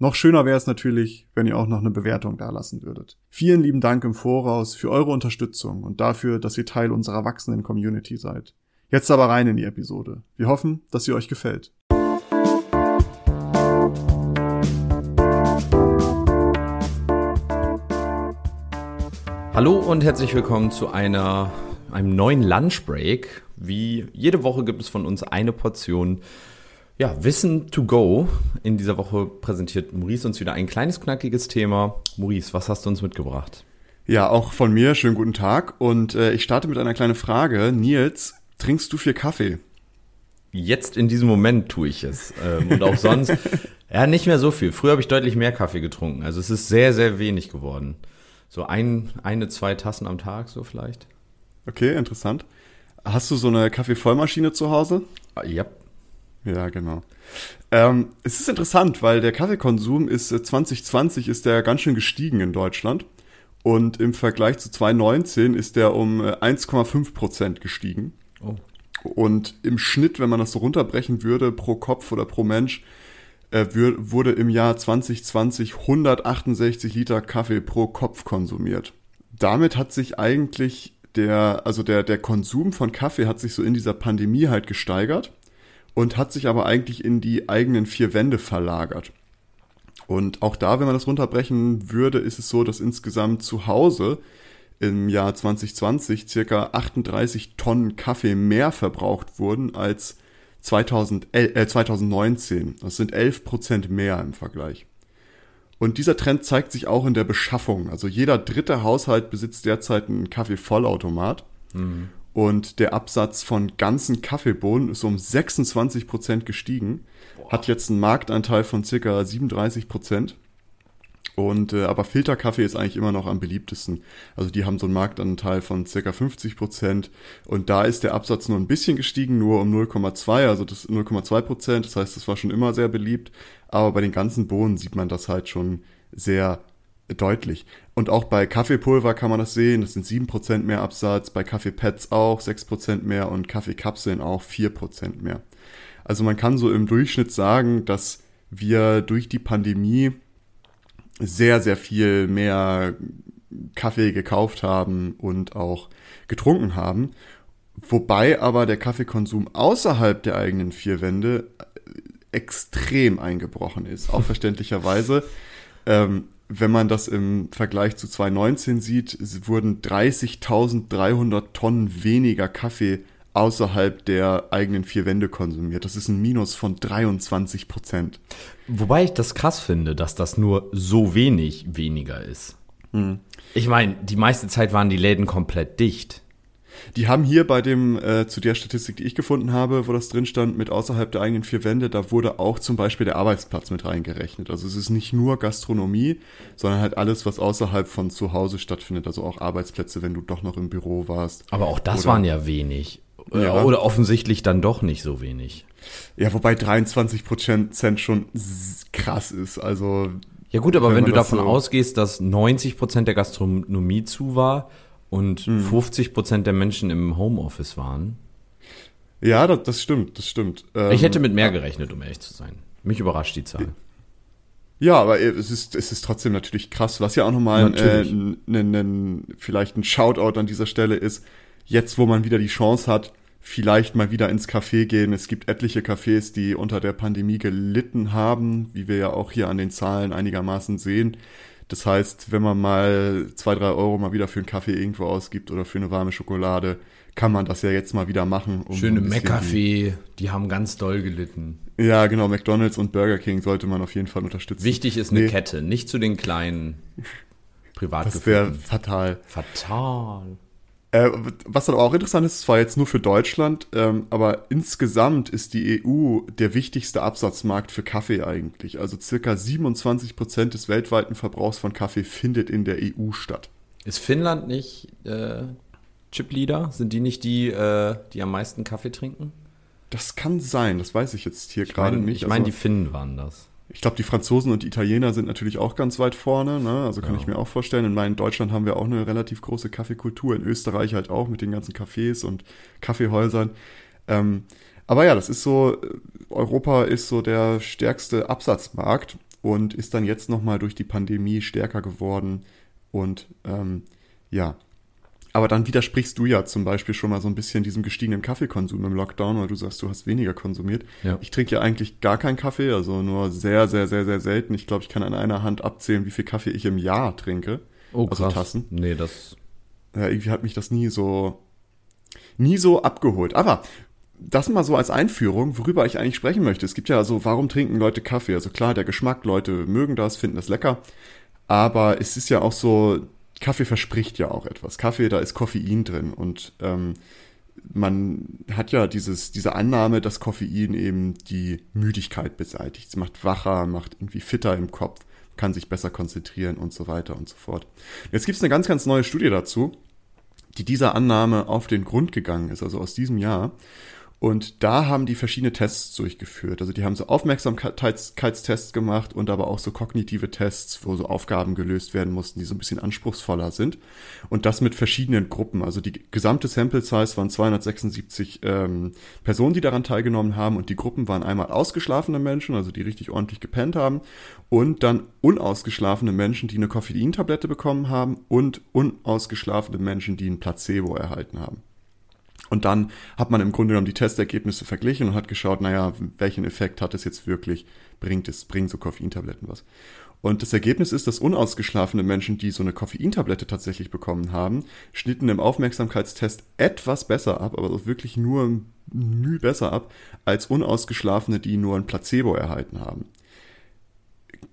Noch schöner wäre es natürlich, wenn ihr auch noch eine Bewertung dalassen würdet. Vielen lieben Dank im Voraus für eure Unterstützung und dafür, dass ihr Teil unserer wachsenden Community seid. Jetzt aber rein in die Episode. Wir hoffen, dass sie euch gefällt. Hallo und herzlich willkommen zu einer, einem neuen Lunchbreak. Wie jede Woche gibt es von uns eine Portion ja, Wissen to go. In dieser Woche präsentiert Maurice uns wieder ein kleines, knackiges Thema. Maurice, was hast du uns mitgebracht? Ja, auch von mir, schönen guten Tag. Und äh, ich starte mit einer kleinen Frage. Nils, trinkst du viel Kaffee? Jetzt in diesem Moment tue ich es. Ähm, und auch sonst, ja, nicht mehr so viel. Früher habe ich deutlich mehr Kaffee getrunken. Also es ist sehr, sehr wenig geworden. So ein, eine, zwei Tassen am Tag, so vielleicht. Okay, interessant. Hast du so eine Kaffeevollmaschine zu Hause? Ja, ja, genau. Ähm, es ist interessant, weil der Kaffeekonsum ist 2020 äh, ist der ganz schön gestiegen in Deutschland und im Vergleich zu 2019 ist der um 1,5 äh, Prozent gestiegen. Oh. Und im Schnitt, wenn man das so runterbrechen würde, pro Kopf oder pro Mensch, äh, wurde im Jahr 2020 168 Liter Kaffee pro Kopf konsumiert. Damit hat sich eigentlich der, also der, der Konsum von Kaffee hat sich so in dieser Pandemie halt gesteigert und hat sich aber eigentlich in die eigenen vier Wände verlagert. Und auch da, wenn man das runterbrechen würde, ist es so, dass insgesamt zu Hause im Jahr 2020 circa 38 Tonnen Kaffee mehr verbraucht wurden als 2000, äh, 2019. Das sind 11 Prozent mehr im Vergleich. Und dieser Trend zeigt sich auch in der Beschaffung. Also jeder dritte Haushalt besitzt derzeit einen Kaffeevollautomat. Mhm. Und der Absatz von ganzen Kaffeebohnen ist um 26 Prozent gestiegen, Boah. hat jetzt einen Marktanteil von circa 37 Prozent. Und äh, aber Filterkaffee ist eigentlich immer noch am beliebtesten. Also die haben so einen Marktanteil von circa 50 Prozent und da ist der Absatz nur ein bisschen gestiegen, nur um 0,2, also das 0,2 Prozent. Das heißt, das war schon immer sehr beliebt. Aber bei den ganzen Bohnen sieht man das halt schon sehr deutlich. Und auch bei Kaffeepulver kann man das sehen, das sind 7% mehr Absatz, bei Kaffeepads auch 6% mehr und Kaffeekapseln auch 4% mehr. Also man kann so im Durchschnitt sagen, dass wir durch die Pandemie sehr, sehr viel mehr Kaffee gekauft haben und auch getrunken haben. Wobei aber der Kaffeekonsum außerhalb der eigenen vier Wände extrem eingebrochen ist, auch verständlicherweise. Ähm, wenn man das im Vergleich zu 2019 sieht, wurden 30.300 Tonnen weniger Kaffee außerhalb der eigenen vier Wände konsumiert. Das ist ein Minus von 23 Prozent. Wobei ich das krass finde, dass das nur so wenig weniger ist. Hm. Ich meine, die meiste Zeit waren die Läden komplett dicht. Die haben hier bei dem, äh, zu der Statistik, die ich gefunden habe, wo das drin stand, mit außerhalb der eigenen vier Wände, da wurde auch zum Beispiel der Arbeitsplatz mit reingerechnet. Also es ist nicht nur Gastronomie, sondern halt alles, was außerhalb von zu Hause stattfindet. Also auch Arbeitsplätze, wenn du doch noch im Büro warst. Aber auch das Oder, waren ja wenig. Ja. Oder offensichtlich dann doch nicht so wenig. Ja, wobei 23 Prozent schon krass ist. Also ja gut, aber wenn, wenn du davon so ausgehst, dass 90 Prozent der Gastronomie zu war, und mhm. 50 Prozent der Menschen im Homeoffice waren. Ja, das, das stimmt, das stimmt. Ähm, ich hätte mit mehr gerechnet, um ehrlich zu sein. Mich überrascht die Zahl. Ja, aber es ist, es ist trotzdem natürlich krass, was ja auch nochmal äh, n, n, n, vielleicht ein Shoutout an dieser Stelle ist, jetzt wo man wieder die Chance hat, vielleicht mal wieder ins Café gehen. Es gibt etliche Cafés, die unter der Pandemie gelitten haben, wie wir ja auch hier an den Zahlen einigermaßen sehen. Das heißt, wenn man mal zwei, drei Euro mal wieder für einen Kaffee irgendwo ausgibt oder für eine warme Schokolade, kann man das ja jetzt mal wieder machen. Um Schöne McCafé, die haben ganz doll gelitten. Ja, genau, McDonalds und Burger King sollte man auf jeden Fall unterstützen. Wichtig ist eine nee. Kette, nicht zu den kleinen Privatgefühlen. Das wäre fatal. Fatal. Äh, was dann auch interessant ist, zwar jetzt nur für Deutschland, ähm, aber insgesamt ist die EU der wichtigste Absatzmarkt für Kaffee eigentlich. Also circa 27 Prozent des weltweiten Verbrauchs von Kaffee findet in der EU statt. Ist Finnland nicht äh, Chip-Leader? Sind die nicht die, äh, die am meisten Kaffee trinken? Das kann sein, das weiß ich jetzt hier gerade nicht. Ich meine, Also- die Finnen waren das. Ich glaube, die Franzosen und die Italiener sind natürlich auch ganz weit vorne. Ne? Also kann Ja. ich mir auch vorstellen. In meinem Deutschland haben wir auch eine relativ große Kaffeekultur. In Österreich halt auch mit den ganzen Cafés und Kaffeehäusern. Ähm, aber ja, das ist so, äh, Europa ist so der stärkste Absatzmarkt und ist dann jetzt nochmal durch die Pandemie stärker geworden. Und ähm, ja, aber dann widersprichst du ja zum Beispiel schon mal so ein bisschen diesem gestiegenen Kaffeekonsum im Lockdown, weil du sagst, du hast weniger konsumiert. Ja. Ich trinke ja eigentlich gar keinen Kaffee, also nur sehr, sehr, sehr, sehr selten. Ich glaube, ich kann an einer Hand abzählen, wie viel Kaffee ich im Jahr trinke. Oh, Also Tassen. Nee, das. Ja, irgendwie hat mich das nie so, nie so abgeholt. Aber das mal so als Einführung, worüber ich eigentlich sprechen möchte. Es gibt ja so, warum trinken Leute Kaffee? Also klar, der Geschmack, Leute mögen das, finden das lecker. Aber es ist ja auch so, Kaffee verspricht ja auch etwas. Kaffee, da ist Koffein drin und ähm, man hat ja dieses, diese Annahme, dass Koffein eben die Müdigkeit beseitigt. Es macht wacher, macht irgendwie fitter im Kopf, kann sich besser konzentrieren und so weiter und so fort. Jetzt gibt es eine ganz, ganz neue Studie dazu, die dieser Annahme auf den Grund gegangen ist, also aus diesem Jahr. Und da haben die verschiedene Tests durchgeführt. Also die haben so Aufmerksamkeitstests gemacht und aber auch so kognitive Tests, wo so Aufgaben gelöst werden mussten, die so ein bisschen anspruchsvoller sind. Und das mit verschiedenen Gruppen. Also die gesamte Sample Size waren 276 ähm, Personen, die daran teilgenommen haben. Und die Gruppen waren einmal ausgeschlafene Menschen, also die richtig ordentlich gepennt haben. Und dann unausgeschlafene Menschen, die eine Koffeintablette bekommen haben. Und unausgeschlafene Menschen, die ein Placebo erhalten haben. Und dann hat man im Grunde genommen die Testergebnisse verglichen und hat geschaut, naja, welchen Effekt hat es jetzt wirklich, bringt es, bringen so Koffeintabletten was. Und das Ergebnis ist, dass unausgeschlafene Menschen, die so eine Koffeintablette tatsächlich bekommen haben, schnitten im Aufmerksamkeitstest etwas besser ab, aber wirklich nur Mühe besser ab, als unausgeschlafene, die nur ein Placebo erhalten haben.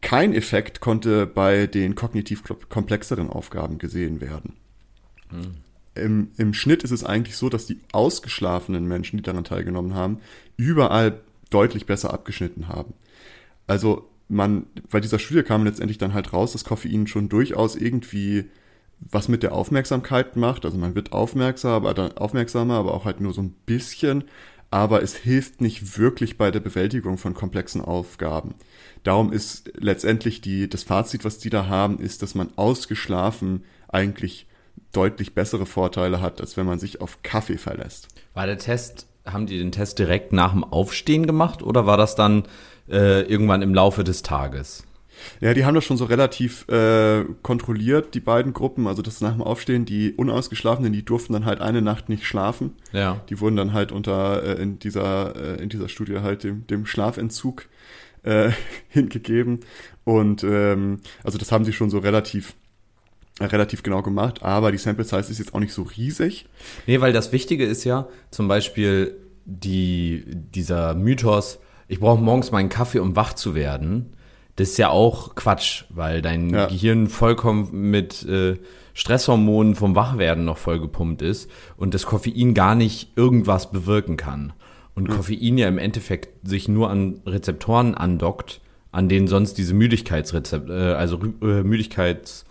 Kein Effekt konnte bei den kognitiv komplexeren Aufgaben gesehen werden im, im Schnitt ist es eigentlich so, dass die ausgeschlafenen Menschen, die daran teilgenommen haben, überall deutlich besser abgeschnitten haben. Also man, bei dieser Studie kam letztendlich dann halt raus, dass Koffein schon durchaus irgendwie was mit der Aufmerksamkeit macht. Also man wird aufmerksamer, aber, dann aufmerksamer, aber auch halt nur so ein bisschen. Aber es hilft nicht wirklich bei der Bewältigung von komplexen Aufgaben. Darum ist letztendlich die, das Fazit, was die da haben, ist, dass man ausgeschlafen eigentlich deutlich bessere Vorteile hat, als wenn man sich auf Kaffee verlässt. War der Test, haben die den Test direkt nach dem Aufstehen gemacht oder war das dann äh, irgendwann im Laufe des Tages? Ja, die haben das schon so relativ äh, kontrolliert, die beiden Gruppen. Also das nach dem Aufstehen, die Unausgeschlafenen, die durften dann halt eine Nacht nicht schlafen. Ja. Die wurden dann halt unter äh, in dieser äh, in dieser Studie halt dem, dem Schlafentzug äh, hingegeben. Und ähm, also das haben sie schon so relativ relativ genau gemacht, aber die Sample Size ist jetzt auch nicht so riesig. Nee, weil das Wichtige ist ja zum Beispiel die, dieser Mythos, ich brauche morgens meinen Kaffee, um wach zu werden. Das ist ja auch Quatsch, weil dein Ja. Gehirn vollkommen mit äh, Stresshormonen vom Wachwerden noch vollgepumpt ist und das Koffein gar nicht irgendwas bewirken kann. Und Koffein ja im Endeffekt sich nur an Rezeptoren andockt, an denen sonst diese Müdigkeitsrezept, äh, also äh, Müdigkeits,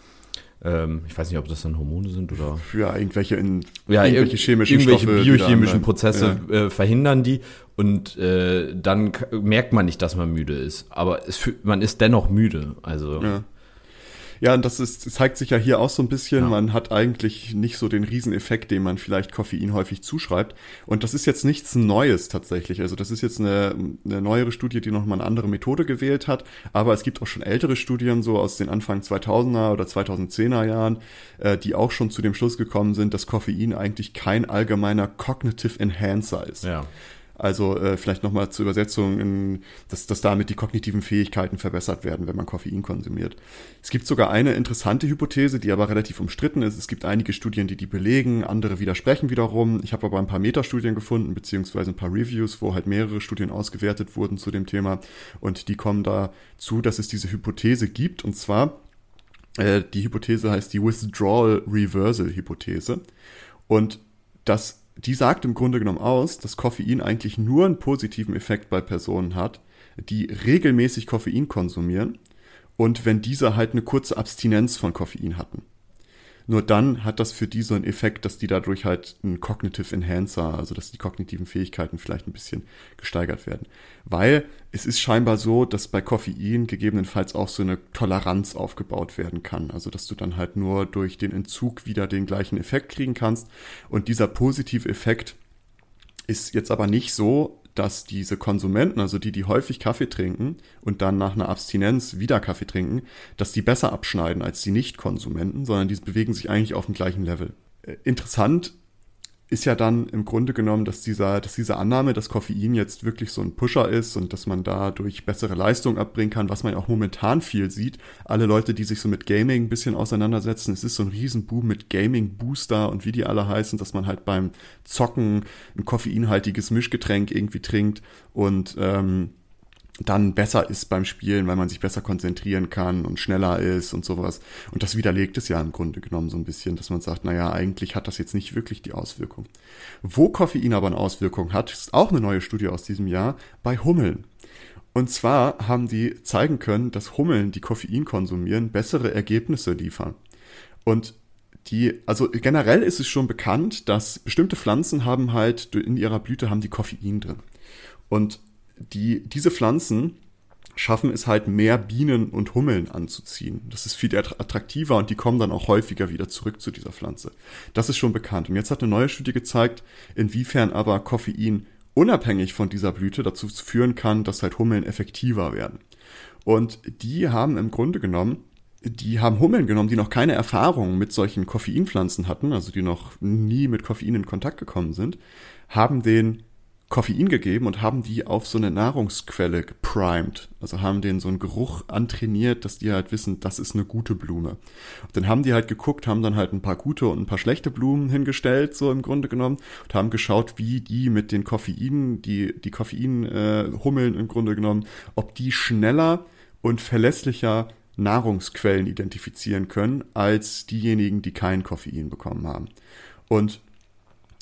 ähm, ich weiß nicht, ob das dann Hormone sind oder Für irgendwelche in ja, irgendwelche ir- chemischen irgendwelche Stoffe, biochemischen Prozesse äh, verhindern die und äh, dann merkt man nicht, dass man müde ist, aber es, man ist dennoch müde. Also Ja. Ja, und das ist, zeigt sich ja hier auch so ein bisschen. Ja. Man hat eigentlich nicht so den Rieseneffekt, den man vielleicht Koffein häufig zuschreibt. Und das ist jetzt nichts Neues tatsächlich. Also das ist jetzt eine, eine neuere Studie, die nochmal eine andere Methode gewählt hat. Aber es gibt auch schon ältere Studien, so aus den Anfang 2000er oder 2010er Jahren, äh, die auch schon zu dem Schluss gekommen sind, dass Koffein eigentlich kein allgemeiner Cognitive Enhancer ist. ja. Also äh, vielleicht nochmal zur Übersetzung, in, dass, dass damit die kognitiven Fähigkeiten verbessert werden, wenn man Koffein konsumiert. Es gibt sogar eine interessante Hypothese, die aber relativ umstritten ist. Es gibt einige Studien, die die belegen, andere widersprechen wiederum. Ich habe aber ein paar Metastudien gefunden, beziehungsweise ein paar Reviews, wo halt mehrere Studien ausgewertet wurden zu dem Thema. Und die kommen dazu, dass es diese Hypothese gibt. Und zwar, äh, die Hypothese heißt die Withdrawal Reversal Hypothese. Und das die sagt im Grunde genommen aus, dass Koffein eigentlich nur einen positiven Effekt bei Personen hat, die regelmäßig Koffein konsumieren und wenn diese halt eine kurze Abstinenz von Koffein hatten. Nur dann hat das für die so einen Effekt, dass die dadurch halt ein Cognitive Enhancer, also dass die kognitiven Fähigkeiten vielleicht ein bisschen gesteigert werden. Weil es ist scheinbar so, dass bei Koffein gegebenenfalls auch so eine Toleranz aufgebaut werden kann. Also dass du dann halt nur durch den Entzug wieder den gleichen Effekt kriegen kannst. Und dieser positive Effekt ist jetzt aber nicht so, dass diese Konsumenten, also die, die häufig Kaffee trinken und dann nach einer Abstinenz wieder Kaffee trinken, dass die besser abschneiden als die Nicht-Konsumenten, sondern die bewegen sich eigentlich auf dem gleichen Level. Äh, interessant ist ja dann im Grunde genommen, dass dieser, dass diese Annahme, dass Koffein jetzt wirklich so ein Pusher ist und dass man dadurch bessere Leistung abbringen kann, was man ja auch momentan viel sieht. Alle Leute, die sich so mit Gaming ein bisschen auseinandersetzen, es ist so ein Riesenboom mit Gaming-Booster und wie die alle heißen, dass man halt beim Zocken ein koffeinhaltiges Mischgetränk irgendwie trinkt und ähm, dann besser ist beim Spielen, weil man sich besser konzentrieren kann und schneller ist und sowas. Und das widerlegt es ja im Grunde genommen so ein bisschen, dass man sagt, naja, eigentlich hat das jetzt nicht wirklich die Auswirkung. Wo Koffein aber eine Auswirkung hat, ist auch eine neue Studie aus diesem Jahr bei Hummeln. Und zwar haben die zeigen können, dass Hummeln, die Koffein konsumieren, bessere Ergebnisse liefern. Und die, also generell ist es schon bekannt, dass bestimmte Pflanzen haben halt in ihrer Blüte haben die Koffein drin. Und die, diese Pflanzen schaffen es halt mehr Bienen und Hummeln anzuziehen. Das ist viel attraktiver und die kommen dann auch häufiger wieder zurück zu dieser Pflanze. Das ist schon bekannt. Und jetzt hat eine neue Studie gezeigt, inwiefern aber Koffein unabhängig von dieser Blüte dazu führen kann, dass halt Hummeln effektiver werden. Und die haben im Grunde genommen, die haben Hummeln genommen, die noch keine Erfahrung mit solchen Koffeinpflanzen hatten, also die noch nie mit Koffein in Kontakt gekommen sind, haben den Koffein gegeben und haben die auf so eine Nahrungsquelle geprimed. Also haben denen so einen Geruch antrainiert, dass die halt wissen, das ist eine gute Blume. Und dann haben die halt geguckt, haben dann halt ein paar gute und ein paar schlechte Blumen hingestellt, so im Grunde genommen, und haben geschaut, wie die mit den Koffein, die, die Koffein-Hummeln äh, im Grunde genommen, ob die schneller und verlässlicher Nahrungsquellen identifizieren können, als diejenigen, die kein Koffein bekommen haben. Und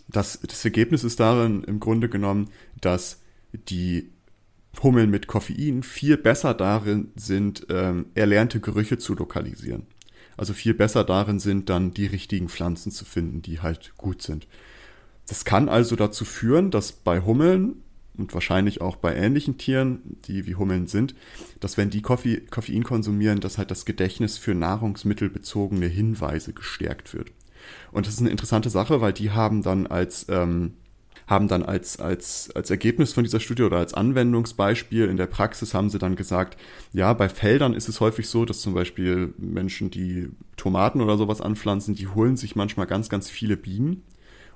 das, das Ergebnis ist darin im Grunde genommen, dass die Hummeln mit Koffein viel besser darin sind, ähm, erlernte Gerüche zu lokalisieren. Also viel besser darin sind, dann die richtigen Pflanzen zu finden, die halt gut sind. Das kann also dazu führen, dass bei Hummeln und wahrscheinlich auch bei ähnlichen Tieren, die wie Hummeln sind, dass wenn die Koffe Koffein konsumieren, dass halt das Gedächtnis für nahrungsmittelbezogene Hinweise gestärkt wird. Und das ist eine interessante Sache, weil die haben dann als ähm, haben dann als, als, als Ergebnis von dieser Studie oder als Anwendungsbeispiel in der Praxis haben sie dann gesagt, ja, bei Feldern ist es häufig so, dass zum Beispiel Menschen, die Tomaten oder sowas anpflanzen, die holen sich manchmal ganz, ganz viele Bienen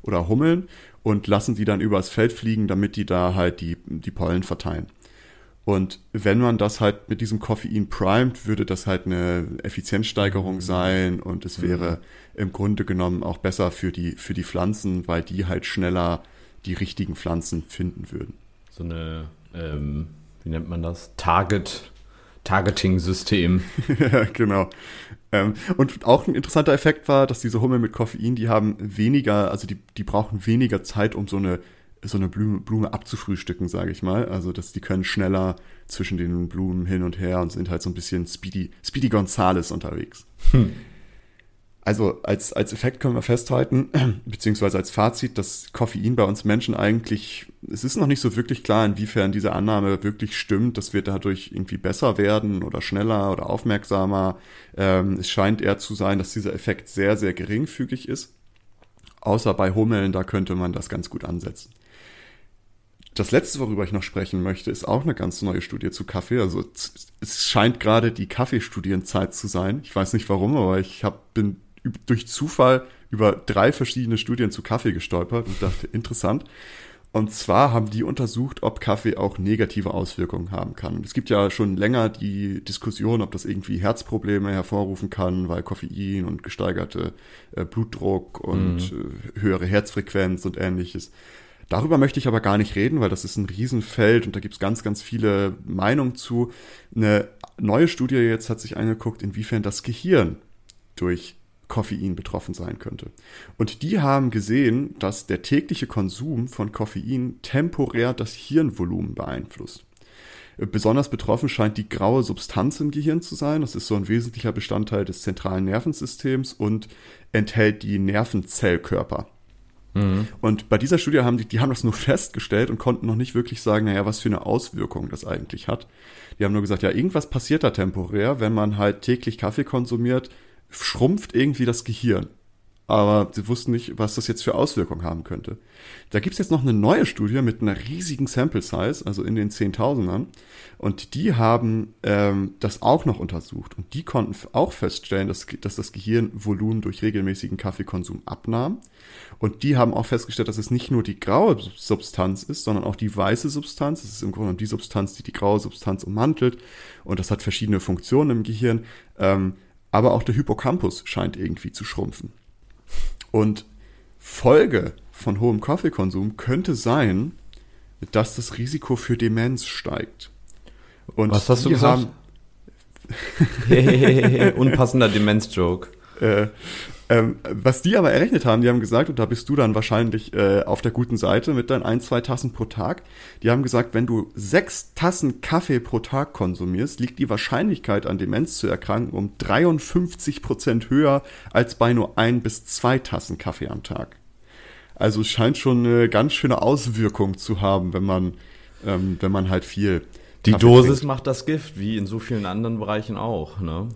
oder Hummeln und lassen die dann übers Feld fliegen, damit die da halt die, die Pollen verteilen. Und wenn man das halt mit diesem Koffein primed, würde das halt eine Effizienzsteigerung mhm. sein und es wäre mhm. im Grunde genommen auch besser für die, für die Pflanzen, weil die halt schneller die richtigen Pflanzen finden würden. So eine, ähm, wie nennt man das? Target, Targeting-System. ja, genau. Ähm, und auch ein interessanter Effekt war, dass diese Hummel mit Koffein, die haben weniger, also die, die brauchen weniger Zeit, um so eine so eine Blume, Blume abzufrühstücken, sage ich mal. Also, dass die können schneller zwischen den Blumen hin und her und sind halt so ein bisschen Speedy, Speedy Gonzales unterwegs. Hm. Also als, als Effekt können wir festhalten, beziehungsweise als Fazit, dass Koffein bei uns Menschen eigentlich, es ist noch nicht so wirklich klar, inwiefern diese Annahme wirklich stimmt, dass wir dadurch irgendwie besser werden oder schneller oder aufmerksamer. Ähm, es scheint eher zu sein, dass dieser Effekt sehr, sehr geringfügig ist. Außer bei Hummeln, da könnte man das ganz gut ansetzen. Das letzte, worüber ich noch sprechen möchte, ist auch eine ganz neue Studie zu Kaffee. Also es scheint gerade die Kaffeestudienzeit zu sein. Ich weiß nicht warum, aber ich hab, bin durch Zufall über drei verschiedene Studien zu Kaffee gestolpert und dachte, interessant. Und zwar haben die untersucht, ob Kaffee auch negative Auswirkungen haben kann. Es gibt ja schon länger die Diskussion, ob das irgendwie Herzprobleme hervorrufen kann, weil Koffein und gesteigerte äh, Blutdruck und mhm. äh, höhere Herzfrequenz und ähnliches Darüber möchte ich aber gar nicht reden, weil das ist ein Riesenfeld und da gibt es ganz, ganz viele Meinungen zu. Eine neue Studie jetzt hat sich angeguckt, inwiefern das Gehirn durch Koffein betroffen sein könnte. Und die haben gesehen, dass der tägliche Konsum von Koffein temporär das Hirnvolumen beeinflusst. Besonders betroffen scheint die graue Substanz im Gehirn zu sein. Das ist so ein wesentlicher Bestandteil des zentralen Nervensystems und enthält die Nervenzellkörper. Mhm. Und bei dieser Studie haben die, die haben das nur festgestellt und konnten noch nicht wirklich sagen, naja, was für eine Auswirkung das eigentlich hat. Die haben nur gesagt, ja, irgendwas passiert da temporär, wenn man halt täglich Kaffee konsumiert, schrumpft irgendwie das Gehirn aber sie wussten nicht, was das jetzt für Auswirkungen haben könnte. Da gibt's jetzt noch eine neue Studie mit einer riesigen Sample Size, also in den Zehntausendern, und die haben ähm, das auch noch untersucht und die konnten auch feststellen, dass, dass das Gehirnvolumen durch regelmäßigen Kaffeekonsum abnahm. Und die haben auch festgestellt, dass es nicht nur die graue Substanz ist, sondern auch die weiße Substanz. Das ist im Grunde die Substanz, die die graue Substanz ummantelt. Und das hat verschiedene Funktionen im Gehirn. Ähm, aber auch der Hippocampus scheint irgendwie zu schrumpfen. Und Folge von hohem Kaffeekonsum könnte sein, dass das Risiko für Demenz steigt. Und Was hast du gesagt? Unpassender Demenz-Joke. Äh, ähm, was die aber errechnet haben, die haben gesagt, und da bist du dann wahrscheinlich äh, auf der guten Seite mit deinen ein, zwei Tassen pro Tag, die haben gesagt, wenn du sechs Tassen Kaffee pro Tag konsumierst, liegt die Wahrscheinlichkeit an Demenz zu erkranken um 53 Prozent höher als bei nur ein bis zwei Tassen Kaffee am Tag. Also es scheint schon eine ganz schöne Auswirkung zu haben, wenn man, ähm, wenn man halt viel die Kaffee Dosis trinkt. macht das Gift, wie in so vielen anderen Bereichen auch. Ne?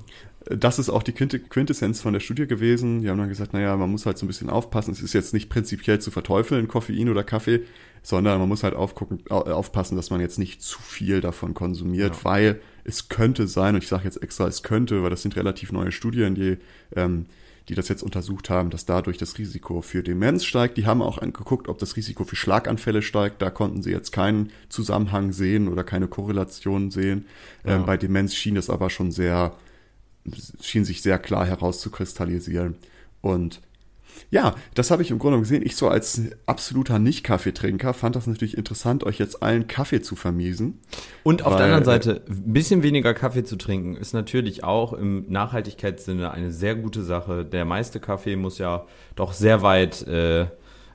Das ist auch die Quintessenz von der Studie gewesen. Die haben dann gesagt, naja, man muss halt so ein bisschen aufpassen. Es ist jetzt nicht prinzipiell zu verteufeln, Koffein oder Kaffee, sondern man muss halt aufgucken, aufpassen, dass man jetzt nicht zu viel davon konsumiert, ja. weil es könnte sein, und ich sage jetzt extra, es könnte, weil das sind relativ neue Studien, die, ähm, die das jetzt untersucht haben, dass dadurch das Risiko für Demenz steigt. Die haben auch angeguckt, ob das Risiko für Schlaganfälle steigt. Da konnten sie jetzt keinen Zusammenhang sehen oder keine Korrelation sehen. Ja. Ähm, bei Demenz schien es aber schon sehr schien sich sehr klar herauszukristallisieren. Und ja, das habe ich im Grunde gesehen. Ich so als absoluter Nicht-Kaffeetrinker fand das natürlich interessant, euch jetzt allen Kaffee zu vermiesen. Und auf weil, der anderen Seite, ein bisschen weniger Kaffee zu trinken, ist natürlich auch im Nachhaltigkeitssinne eine sehr gute Sache. Der meiste Kaffee muss ja doch sehr weit äh,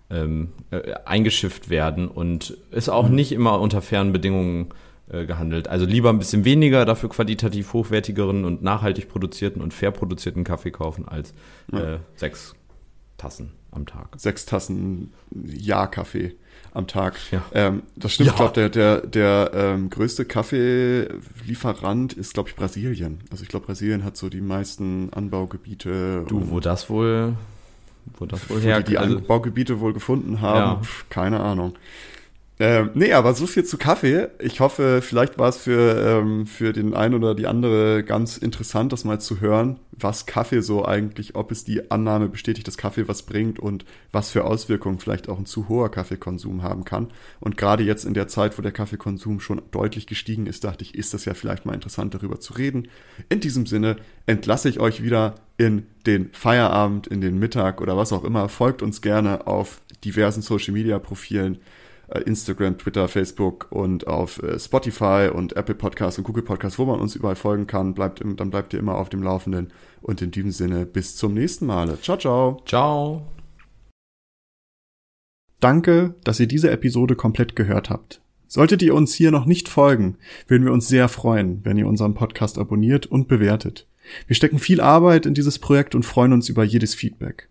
ähm, äh, eingeschifft werden und ist auch mhm. nicht immer unter fairen Bedingungen äh, gehandelt. Also lieber ein bisschen weniger, dafür qualitativ hochwertigeren und nachhaltig produzierten und fair produzierten Kaffee kaufen als ja. äh, sechs Tassen am Tag. Sechs Tassen Ja-Kaffee am Tag. Ja. Ähm, das stimmt, ja. ich glaube, der, der, der ähm, größte Kaffeelieferant ist, glaube ich, Brasilien. Also ich glaube, Brasilien hat so die meisten Anbaugebiete. Du, wo das wohl, wo das wohl her, die, die also, Anbaugebiete wohl gefunden haben, ja. Keine Ahnung. Ähm, nee, aber so viel zu Kaffee. Ich hoffe, vielleicht war es für, ähm, für den einen oder die andere ganz interessant, das mal zu hören, was Kaffee so eigentlich, ob es die Annahme bestätigt, dass Kaffee was bringt und was für Auswirkungen vielleicht auch ein zu hoher Kaffeekonsum haben kann. Und gerade jetzt in der Zeit, wo der Kaffeekonsum schon deutlich gestiegen ist, dachte ich, ist das ja vielleicht mal interessant, darüber zu reden. In diesem Sinne entlasse ich euch wieder in den Feierabend, in den Mittag oder was auch immer. Folgt uns gerne auf diversen Social Media Profilen. Äh, Instagram, Twitter, Facebook und auf äh, Spotify und Apple Podcasts und Google Podcasts, wo man uns überall folgen kann. Bleibt, dann bleibt ihr immer auf dem Laufenden. Und in diesem Sinne, bis zum nächsten Mal. Ciao, ciao. Ciao. Danke, dass ihr diese Episode komplett gehört habt. Solltet ihr uns hier noch nicht folgen, würden wir uns sehr freuen, wenn ihr unseren Podcast abonniert und bewertet. Wir stecken viel Arbeit in dieses Projekt und freuen uns über jedes Feedback.